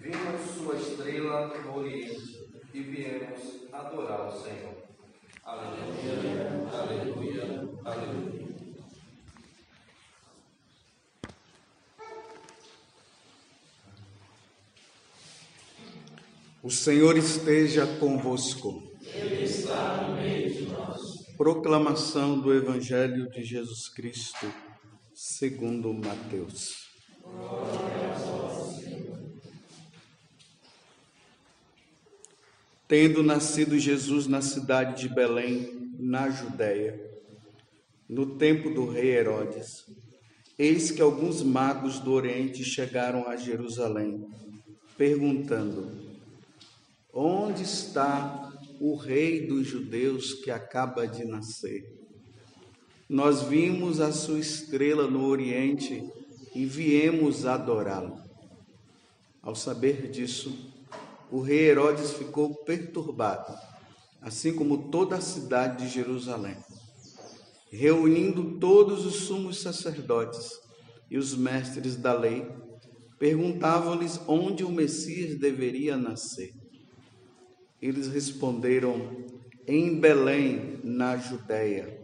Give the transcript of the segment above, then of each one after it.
Vimos sua estrela no Oriente e viemos adorar o Senhor. Aleluia, aleluia, aleluia. O Senhor esteja convosco. Ele está no meio de nós. Proclamação do Evangelho de Jesus Cristo, segundo Mateus. Tendo nascido Jesus na cidade de Belém, na Judéia, no tempo do rei Herodes, eis que alguns magos do Oriente chegaram a Jerusalém, perguntando: Onde está o rei dos judeus que acaba de nascer? Nós vimos a sua estrela no Oriente e viemos adorá-lo. Ao saber disso, o rei Herodes ficou perturbado, assim como toda a cidade de Jerusalém. Reunindo todos os sumos sacerdotes e os mestres da lei, perguntavam-lhes onde o Messias deveria nascer. Eles responderam: Em Belém, na Judéia,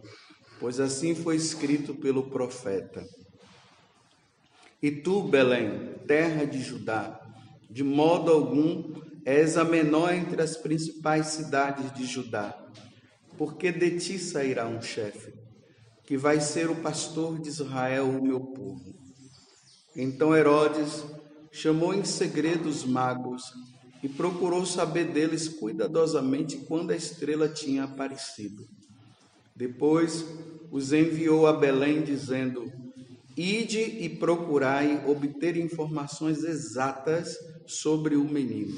pois assim foi escrito pelo profeta. E tu, Belém, terra de Judá, de modo algum és a menor entre as principais cidades de Judá, porque de ti sairá um chefe, que vai ser o pastor de Israel, o meu povo. Então Herodes chamou em segredo os magos e procurou saber deles cuidadosamente quando a estrela tinha aparecido. Depois os enviou a Belém, dizendo: Ide e procurai obter informações exatas sobre o menino.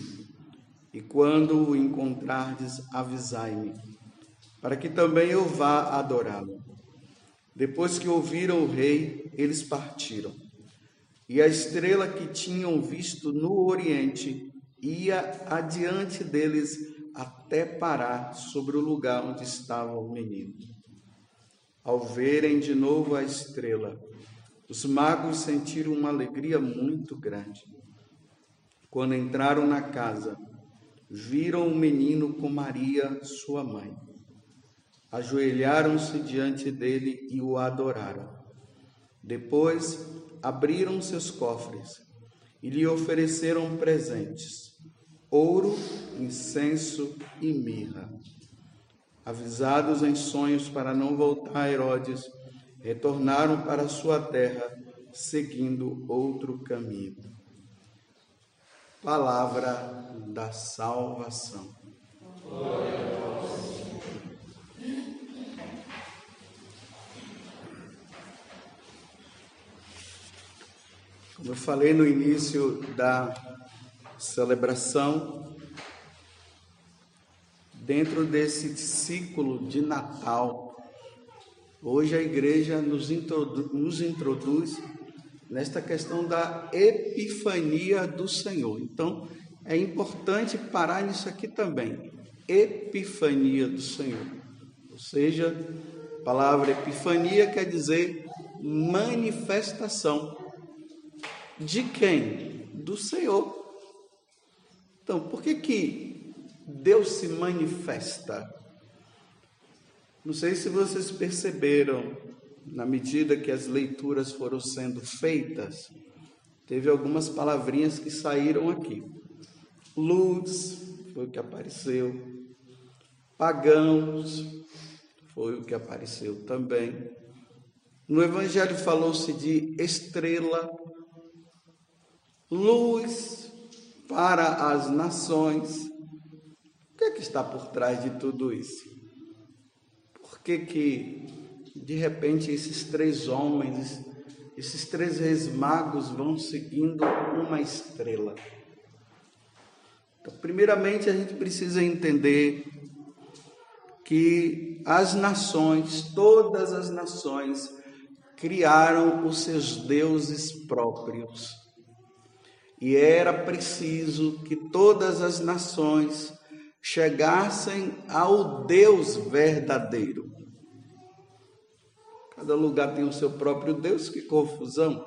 E quando o encontrardes, avisai-me, para que também eu vá adorá-lo. Depois que ouviram o rei, eles partiram. E a estrela que tinham visto no oriente ia adiante deles até parar sobre o lugar onde estava o menino. Ao verem de novo a estrela, os magos sentiram uma alegria muito grande. Quando entraram na casa, viram o menino com Maria, sua mãe. Ajoelharam-se diante dele e o adoraram. Depois abriram seus cofres e lhe ofereceram presentes ouro, incenso e mirra. Avisados em sonhos para não voltar a Herodes, retornaram para sua terra, seguindo outro caminho. Palavra da salvação. Glória a Deus. Como eu falei no início da celebração dentro desse ciclo de Natal. Hoje a igreja nos introduz, nos introduz nesta questão da epifania do Senhor. Então, é importante parar nisso aqui também. Epifania do Senhor. Ou seja, a palavra epifania quer dizer manifestação. De quem? Do Senhor. Então, por que que Deus se manifesta? Não sei se vocês perceberam, na medida que as leituras foram sendo feitas, teve algumas palavrinhas que saíram aqui. Luz foi o que apareceu. Pagãos foi o que apareceu também. No Evangelho falou-se de estrela, luz para as nações. O que é que está por trás de tudo isso? Por que que de repente esses três homens, esses três reis magos vão seguindo uma estrela? Então, primeiramente a gente precisa entender que as nações, todas as nações, criaram os seus deuses próprios. E era preciso que todas as nações chegassem ao Deus verdadeiro. Cada lugar tem o seu próprio Deus, que confusão.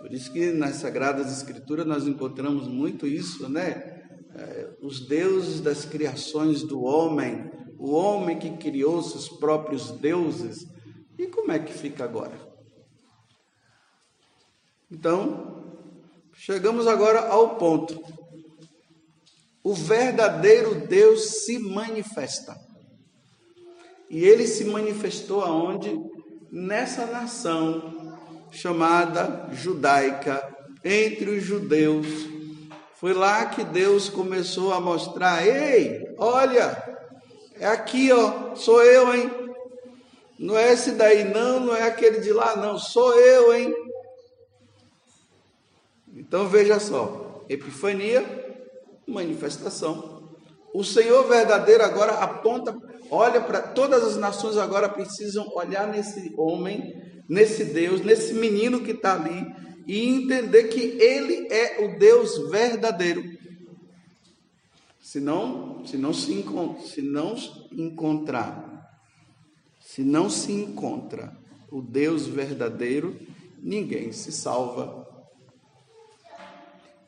Por isso que nas Sagradas Escrituras nós encontramos muito isso, né? É, os deuses das criações do homem, o homem que criou seus próprios deuses. E como é que fica agora? Então, chegamos agora ao ponto. O verdadeiro Deus se manifesta. E ele se manifestou aonde? Nessa nação chamada judaica, entre os judeus. Foi lá que Deus começou a mostrar: ei, olha, é aqui, ó, sou eu, hein? Não é esse daí, não, não é aquele de lá, não, sou eu, hein? Então veja só: epifania, manifestação. O Senhor verdadeiro agora aponta, olha para todas as nações agora precisam olhar nesse homem, nesse Deus, nesse menino que está ali e entender que ele é o Deus verdadeiro. Se não, se não se, se não encontrar, se não se encontra o Deus verdadeiro, ninguém se salva.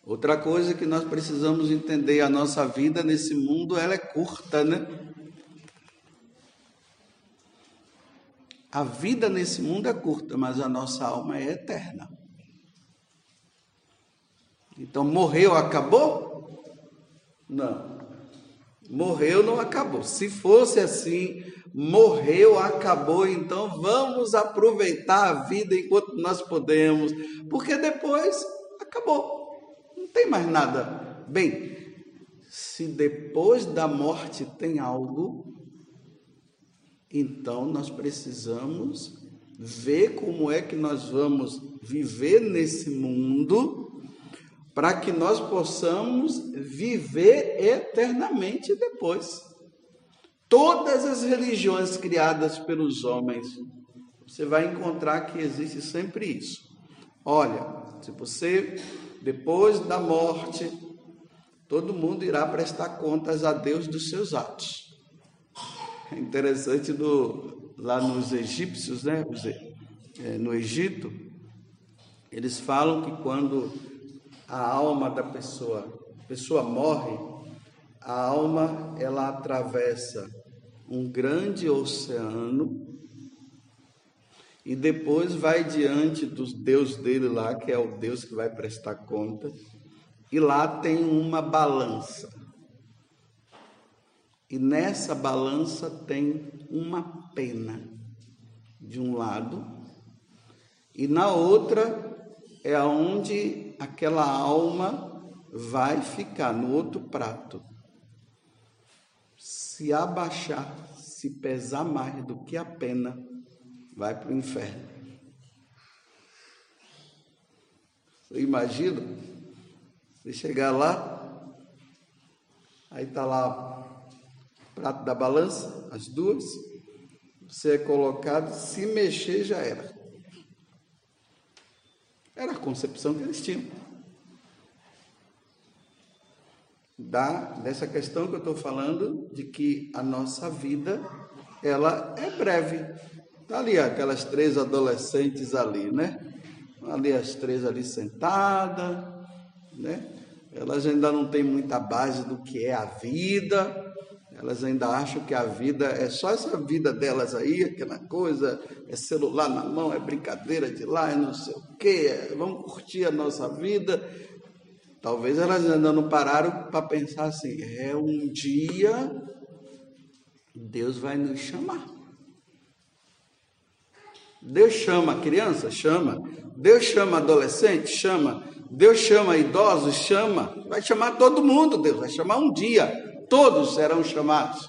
Outra coisa que nós precisamos entender, a nossa vida nesse mundo, ela é curta, né? A vida nesse mundo é curta, mas a nossa alma é eterna. Então, morreu, acabou? Não. Morreu, não acabou. Se fosse assim, morreu, acabou, então vamos aproveitar a vida enquanto nós podemos, porque depois acabou tem mais nada. Bem, se depois da morte tem algo, então nós precisamos ver como é que nós vamos viver nesse mundo para que nós possamos viver eternamente depois. Todas as religiões criadas pelos homens, você vai encontrar que existe sempre isso. Olha, se você depois da morte, todo mundo irá prestar contas a Deus dos seus atos. É interessante no, lá nos egípcios, né? É, no Egito, eles falam que quando a alma da pessoa, pessoa morre, a alma ela atravessa um grande oceano e depois vai diante dos Deus dele lá, que é o Deus que vai prestar conta, e lá tem uma balança. E nessa balança tem uma pena de um lado, e na outra é aonde aquela alma vai ficar no outro prato. Se abaixar, se pesar mais do que a pena, vai para o inferno. Você imagina? Você chegar lá, aí está lá o prato da balança, as duas, você é colocado, se mexer já era. Era a concepção que eles tinham. Da, dessa questão que eu estou falando, de que a nossa vida, ela é breve. Está ali aquelas três adolescentes ali, né? Ali as três ali sentadas, né? Elas ainda não têm muita base do que é a vida. Elas ainda acham que a vida é só essa vida delas aí, aquela coisa, é celular na mão, é brincadeira de lá, é não sei o quê, é, vamos curtir a nossa vida. Talvez elas ainda não pararam para pensar assim, é um dia Deus vai nos chamar. Deus chama criança? Chama. Deus chama adolescente? Chama. Deus chama idosos? Chama. Vai chamar todo mundo, Deus. Vai chamar um dia. Todos serão chamados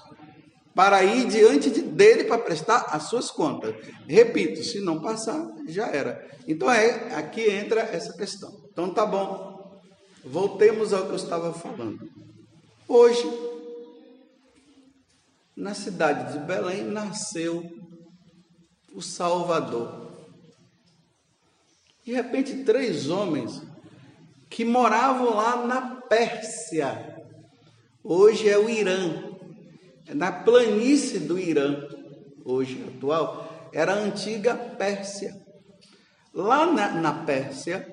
para ir diante de, dele para prestar as suas contas. Repito, se não passar, já era. Então é aqui entra essa questão. Então tá bom. Voltemos ao que eu estava falando. Hoje, na cidade de Belém, nasceu o Salvador. De repente, três homens que moravam lá na Pérsia, hoje é o Irã, é na planície do Irã, hoje atual, era a antiga Pérsia. Lá na, na Pérsia,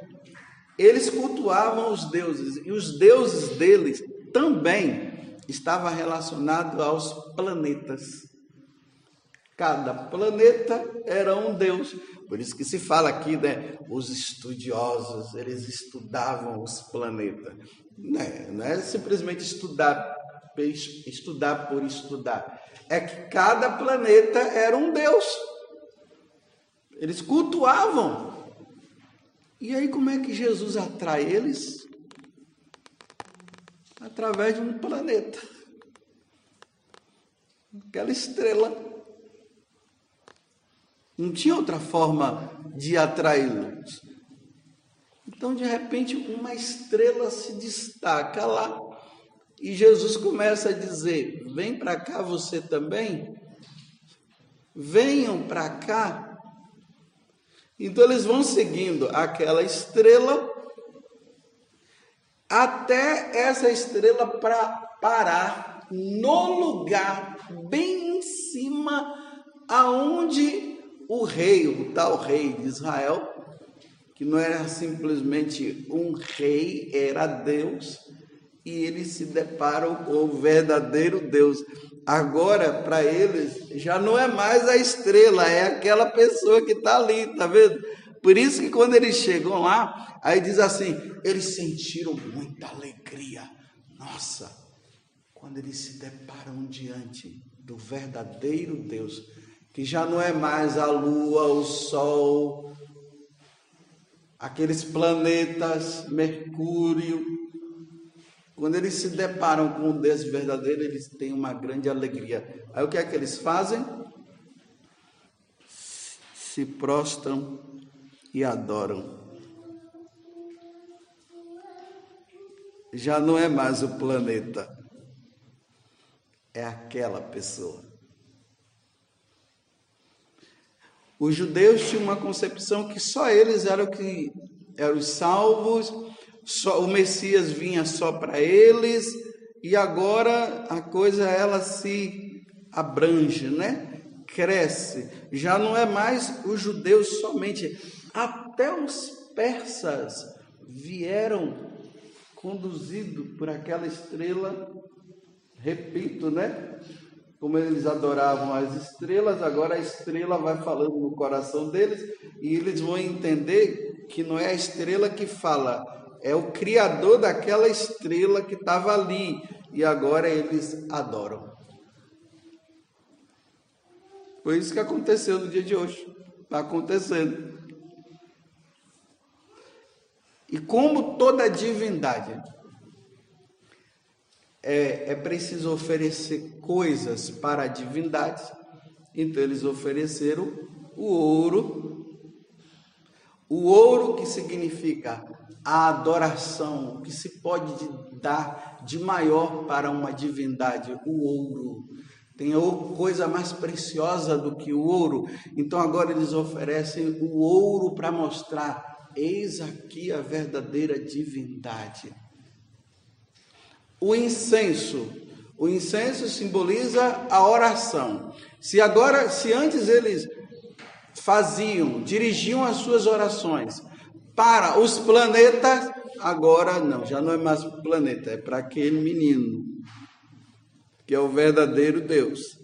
eles cultuavam os deuses, e os deuses deles também estavam relacionados aos planetas. Cada planeta era um deus. Por isso que se fala aqui, né? Os estudiosos, eles estudavam os planetas. Não é, não é simplesmente estudar, estudar por estudar. É que cada planeta era um deus. Eles cultuavam. E aí, como é que Jesus atrai eles? Através de um planeta. Aquela estrela. Não tinha outra forma de atraí-los. Então, de repente, uma estrela se destaca lá. E Jesus começa a dizer: Vem para cá você também. Venham para cá. Então, eles vão seguindo aquela estrela até essa estrela para parar no lugar bem em cima aonde o rei, o tal rei de Israel, que não era simplesmente um rei, era Deus, e eles se deparam com o verdadeiro Deus. Agora, para eles, já não é mais a estrela, é aquela pessoa que está ali, tá vendo? Por isso que quando eles chegam lá, aí diz assim: eles sentiram muita alegria. Nossa, quando eles se deparam diante do verdadeiro Deus, que já não é mais a lua, o sol, aqueles planetas, Mercúrio. Quando eles se deparam com o Deus verdadeiro, eles têm uma grande alegria. Aí o que é que eles fazem? Se prostram e adoram. Já não é mais o planeta, é aquela pessoa. Os judeus tinham uma concepção que só eles eram que eram os salvos, só, o Messias vinha só para eles, e agora a coisa ela se abrange, né? Cresce. Já não é mais os judeus somente, até os persas vieram conduzidos por aquela estrela, repito, né? Como eles adoravam as estrelas, agora a estrela vai falando no coração deles e eles vão entender que não é a estrela que fala, é o criador daquela estrela que estava ali e agora eles adoram. Foi isso que aconteceu no dia de hoje. Está acontecendo. E como toda divindade, é, é preciso oferecer coisas para a divindade. Então eles ofereceram o ouro, o ouro que significa a adoração, que se pode dar de maior para uma divindade, o ouro. Tem coisa mais preciosa do que o ouro. Então agora eles oferecem o ouro para mostrar: eis aqui a verdadeira divindade. O incenso. O incenso simboliza a oração. Se agora, se antes eles faziam, dirigiam as suas orações para os planetas, agora não, já não é mais planeta, é para aquele menino, que é o verdadeiro Deus.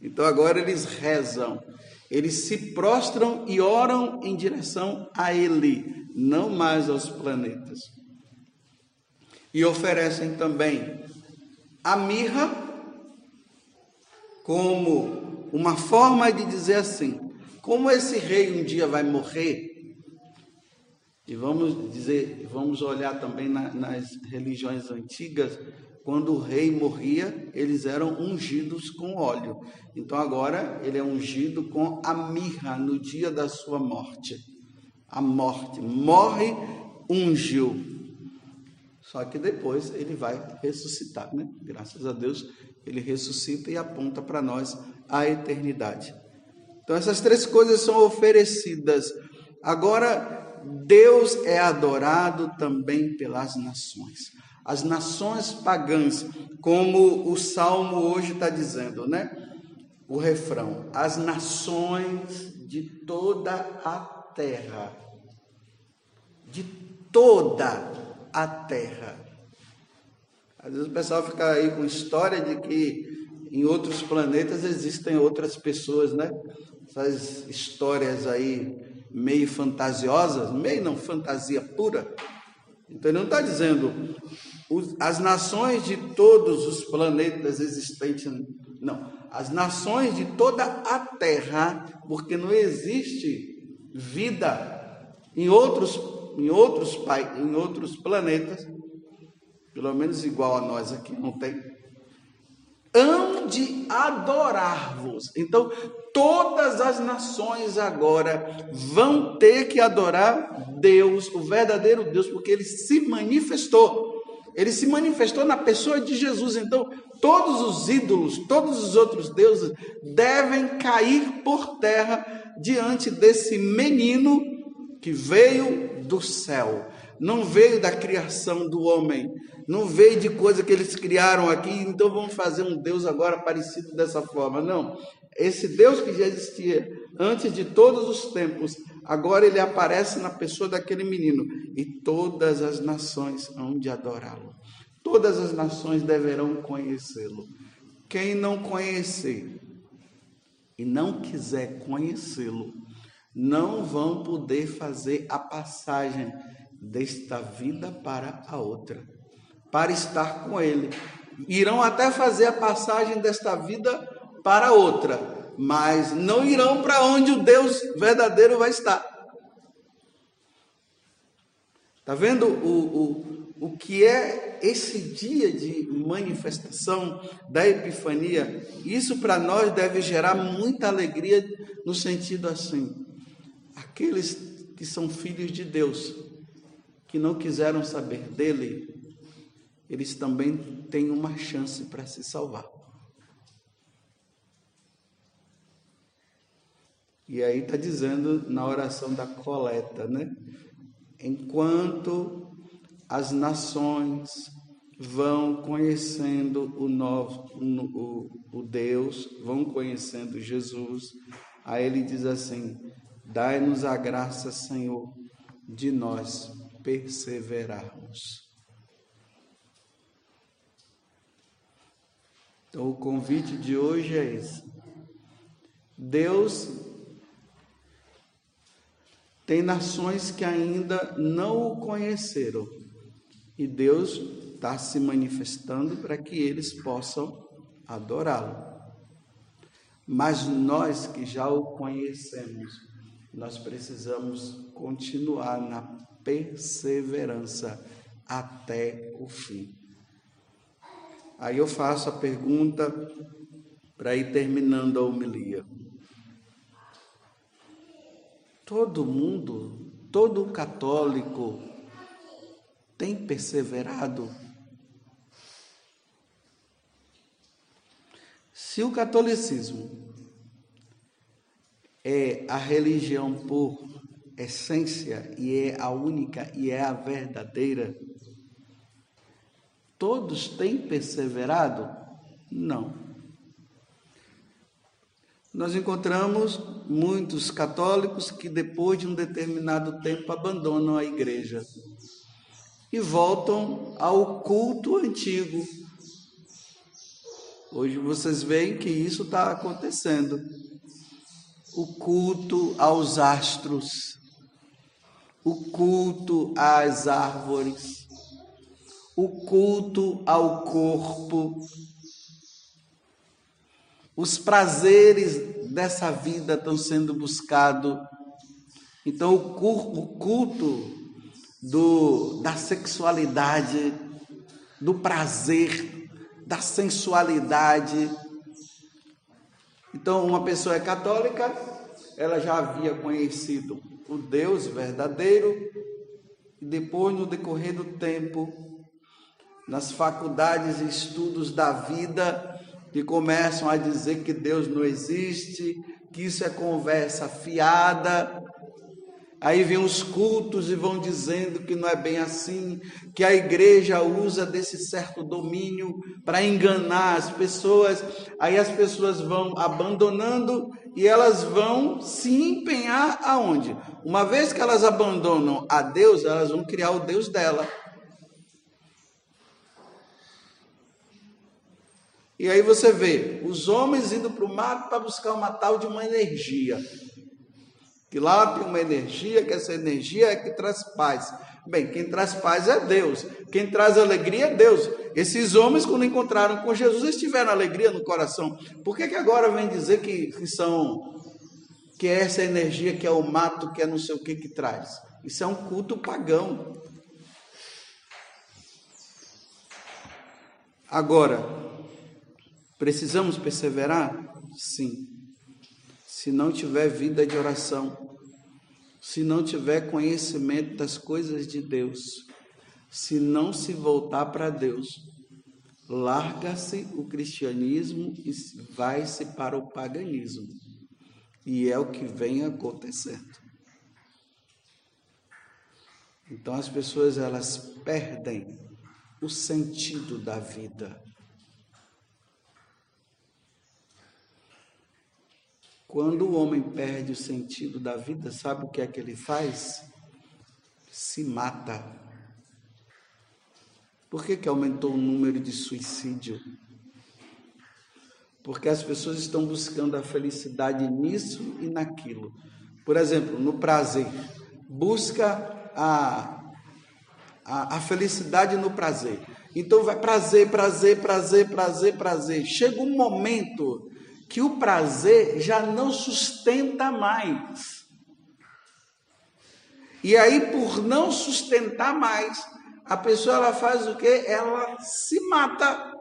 Então agora eles rezam, eles se prostram e oram em direção a Ele, não mais aos planetas e oferecem também a mirra como uma forma de dizer assim: como esse rei um dia vai morrer, e vamos dizer, vamos olhar também na, nas religiões antigas, quando o rei morria, eles eram ungidos com óleo. Então agora ele é ungido com a mirra no dia da sua morte. A morte, morre, ungiu. Só que depois ele vai ressuscitar, né? Graças a Deus, ele ressuscita e aponta para nós a eternidade. Então, essas três coisas são oferecidas. Agora, Deus é adorado também pelas nações. As nações pagãs, como o salmo hoje está dizendo, né? o refrão: as nações de toda a terra, de toda a terra. Às vezes o pessoal fica aí com história de que em outros planetas existem outras pessoas, né? Essas histórias aí meio fantasiosas, meio não fantasia pura. Então ele não está dizendo as nações de todos os planetas existentes, não. As nações de toda a Terra, porque não existe vida em outros, em outros, em outros planetas, pelo menos igual a nós aqui, não tem. Hão de adorar-vos. Então, todas as nações agora vão ter que adorar Deus, o verdadeiro Deus, porque ele se manifestou. Ele se manifestou na pessoa de Jesus. Então, todos os ídolos, todos os outros deuses devem cair por terra diante desse menino que veio do céu. Não veio da criação do homem, não veio de coisa que eles criaram aqui, então vamos fazer um Deus agora parecido dessa forma. Não. Esse Deus que já existia antes de todos os tempos, agora ele aparece na pessoa daquele menino e todas as nações hão de adorá-lo. Todas as nações deverão conhecê-lo. Quem não conhecer e não quiser conhecê-lo, não vão poder fazer a passagem desta vida para a outra, para estar com ele. Irão até fazer a passagem desta vida para a outra, mas não irão para onde o Deus verdadeiro vai estar. Está vendo o, o o que é esse dia de manifestação da Epifania, isso para nós deve gerar muita alegria no sentido assim: aqueles que são filhos de Deus, que não quiseram saber dele, eles também têm uma chance para se salvar. E aí está dizendo na oração da coleta, né? Enquanto as nações vão conhecendo o, novo, o, o Deus, vão conhecendo Jesus. Aí ele diz assim: Dai-nos a graça, Senhor, de nós perseverarmos. Então, o convite de hoje é esse. Deus tem nações que ainda não o conheceram e Deus está se manifestando para que eles possam adorá-lo. Mas nós que já o conhecemos, nós precisamos continuar na perseverança até o fim. Aí eu faço a pergunta para ir terminando a homilia. Todo mundo, todo católico, tem perseverado? Se o catolicismo é a religião por essência e é a única e é a verdadeira, todos têm perseverado? Não. Nós encontramos muitos católicos que depois de um determinado tempo abandonam a igreja e voltam ao culto antigo. Hoje vocês veem que isso está acontecendo. O culto aos astros, o culto às árvores, o culto ao corpo, os prazeres dessa vida estão sendo buscados. Então, o culto do, da sexualidade, do prazer, da sensualidade. Então, uma pessoa é católica, ela já havia conhecido o Deus verdadeiro, e depois, no decorrer do tempo, nas faculdades e estudos da vida, que começam a dizer que Deus não existe, que isso é conversa fiada, Aí vem os cultos e vão dizendo que não é bem assim, que a igreja usa desse certo domínio para enganar as pessoas. Aí as pessoas vão abandonando e elas vão se empenhar aonde? Uma vez que elas abandonam a Deus, elas vão criar o Deus dela. E aí você vê os homens indo para o mar para buscar uma tal de uma energia. Que lá tem uma energia, que essa energia é que traz paz. Bem, quem traz paz é Deus. Quem traz alegria é Deus. Esses homens, quando encontraram com Jesus, eles tiveram alegria no coração. Por que, que agora vem dizer que, que são que é essa energia que é o mato, que é não sei o que que traz? Isso é um culto pagão. Agora, precisamos perseverar? Sim se não tiver vida de oração, se não tiver conhecimento das coisas de Deus, se não se voltar para Deus, larga-se o cristianismo e vai-se para o paganismo. E é o que vem acontecendo. Então as pessoas elas perdem o sentido da vida. Quando o homem perde o sentido da vida, sabe o que é que ele faz? Se mata. Por que, que aumentou o número de suicídio? Porque as pessoas estão buscando a felicidade nisso e naquilo. Por exemplo, no prazer. Busca a, a, a felicidade no prazer. Então vai prazer, prazer, prazer, prazer, prazer. Chega um momento que o prazer já não sustenta mais. E aí, por não sustentar mais, a pessoa ela faz o que? Ela se mata.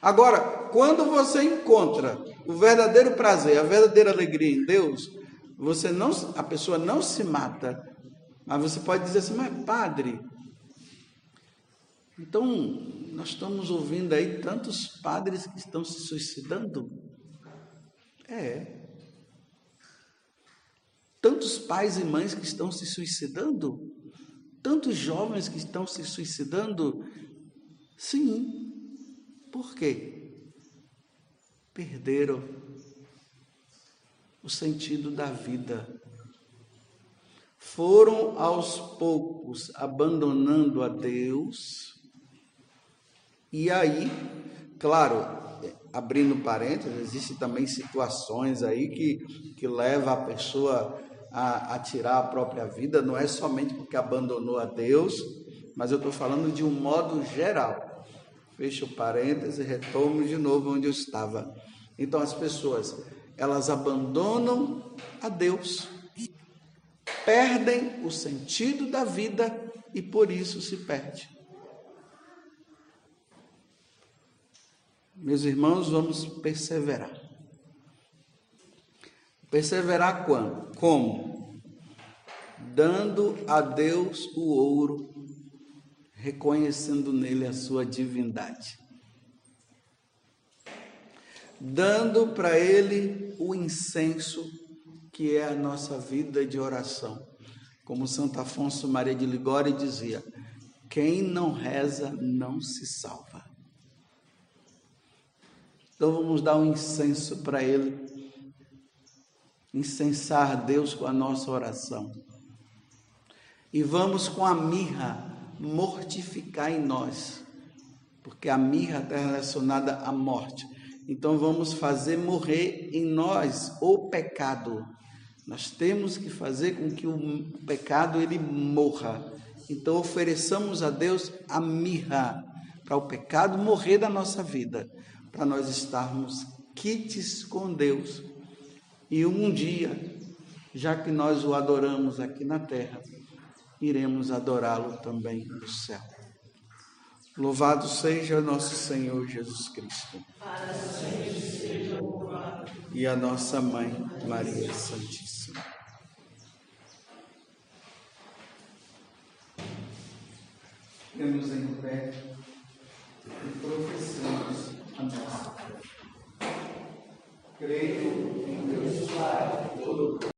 Agora, quando você encontra o verdadeiro prazer, a verdadeira alegria em Deus, você não, a pessoa não se mata, mas você pode dizer assim, mas padre, então nós estamos ouvindo aí tantos padres que estão se suicidando. É. Tantos pais e mães que estão se suicidando. Tantos jovens que estão se suicidando. Sim. Por quê? Perderam o sentido da vida. Foram aos poucos abandonando a Deus e aí, claro, abrindo parênteses, existem também situações aí que, que leva a pessoa a, a tirar a própria vida, não é somente porque abandonou a Deus, mas eu estou falando de um modo geral. Fecho parênteses e retomo de novo onde eu estava. Então as pessoas, elas abandonam a Deus, perdem o sentido da vida e por isso se perde. Meus irmãos, vamos perseverar. Perseverar quando? Como? Dando a Deus o ouro, reconhecendo nele a sua divindade. Dando para ele o incenso, que é a nossa vida de oração. Como Santo Afonso Maria de Ligório dizia: quem não reza não se salva. Então vamos dar um incenso para Ele, incensar Deus com a nossa oração. E vamos com a mirra mortificar em nós, porque a mirra está relacionada à morte. Então vamos fazer morrer em nós o pecado. Nós temos que fazer com que o pecado ele morra. Então ofereçamos a Deus a mirra para o pecado morrer da nossa vida para nós estarmos quites com Deus. E um dia, já que nós o adoramos aqui na terra, iremos adorá-lo também no céu. Louvado seja nosso Senhor Jesus Cristo. E a nossa mãe, Maria Santíssima. Ficamos em pé e professamos a nossa fé. Creio em